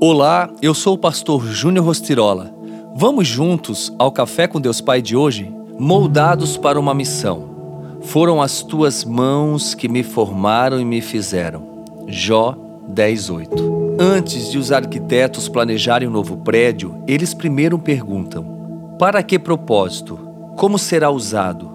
Olá, eu sou o pastor Júnior Rostirola. Vamos juntos ao Café com Deus Pai de hoje? Moldados para uma missão. Foram as tuas mãos que me formaram e me fizeram. Jó 10:8. Antes de os arquitetos planejarem um novo prédio, eles primeiro perguntam: para que propósito? Como será usado?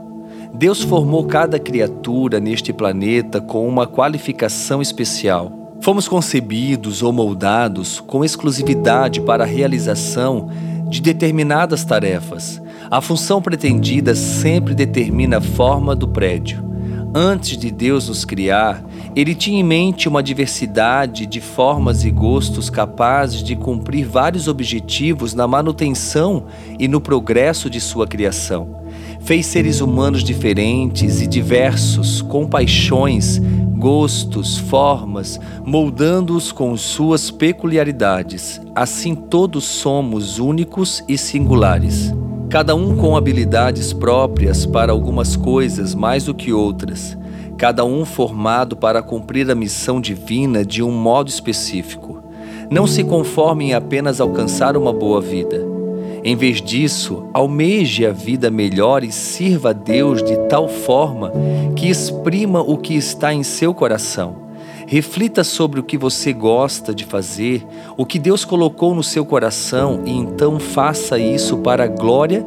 Deus formou cada criatura neste planeta com uma qualificação especial. Fomos concebidos ou moldados com exclusividade para a realização de determinadas tarefas. A função pretendida sempre determina a forma do prédio. Antes de Deus nos criar, ele tinha em mente uma diversidade de formas e gostos capazes de cumprir vários objetivos na manutenção e no progresso de sua criação. Fez seres humanos diferentes e diversos, com paixões, gostos, formas, moldando-os com suas peculiaridades. Assim todos somos únicos e singulares. Cada um com habilidades próprias para algumas coisas mais do que outras, cada um formado para cumprir a missão divina de um modo específico. Não se conforme em apenas alcançar uma boa vida em vez disso, almeje a vida melhor e sirva a Deus de tal forma que exprima o que está em seu coração. Reflita sobre o que você gosta de fazer, o que Deus colocou no seu coração e então faça isso para a glória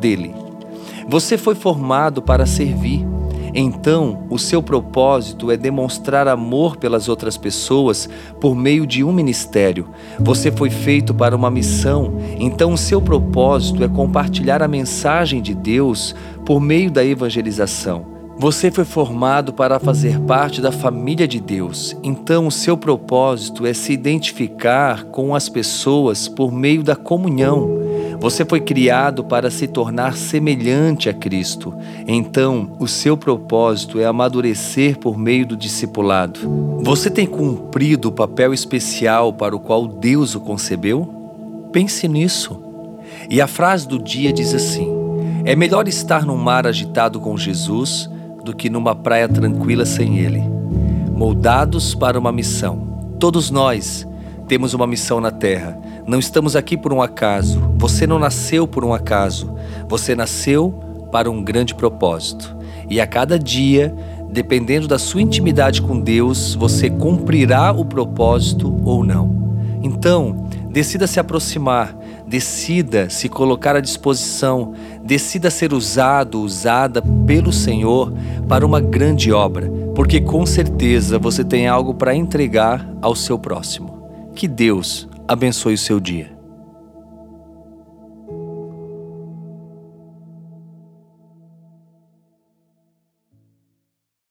dele. Você foi formado para servir. Então, o seu propósito é demonstrar amor pelas outras pessoas por meio de um ministério. Você foi feito para uma missão, então o seu propósito é compartilhar a mensagem de Deus por meio da evangelização. Você foi formado para fazer parte da família de Deus, então o seu propósito é se identificar com as pessoas por meio da comunhão. Você foi criado para se tornar semelhante a Cristo. Então, o seu propósito é amadurecer por meio do discipulado. Você tem cumprido o papel especial para o qual Deus o concebeu? Pense nisso. E a frase do dia diz assim: É melhor estar num mar agitado com Jesus do que numa praia tranquila sem Ele. Moldados para uma missão. Todos nós temos uma missão na terra. Não estamos aqui por um acaso. Você não nasceu por um acaso. Você nasceu para um grande propósito. E a cada dia, dependendo da sua intimidade com Deus, você cumprirá o propósito ou não. Então, decida se aproximar, decida se colocar à disposição, decida ser usado, usada pelo Senhor para uma grande obra, porque com certeza você tem algo para entregar ao seu próximo. Que Deus abençoe o seu dia.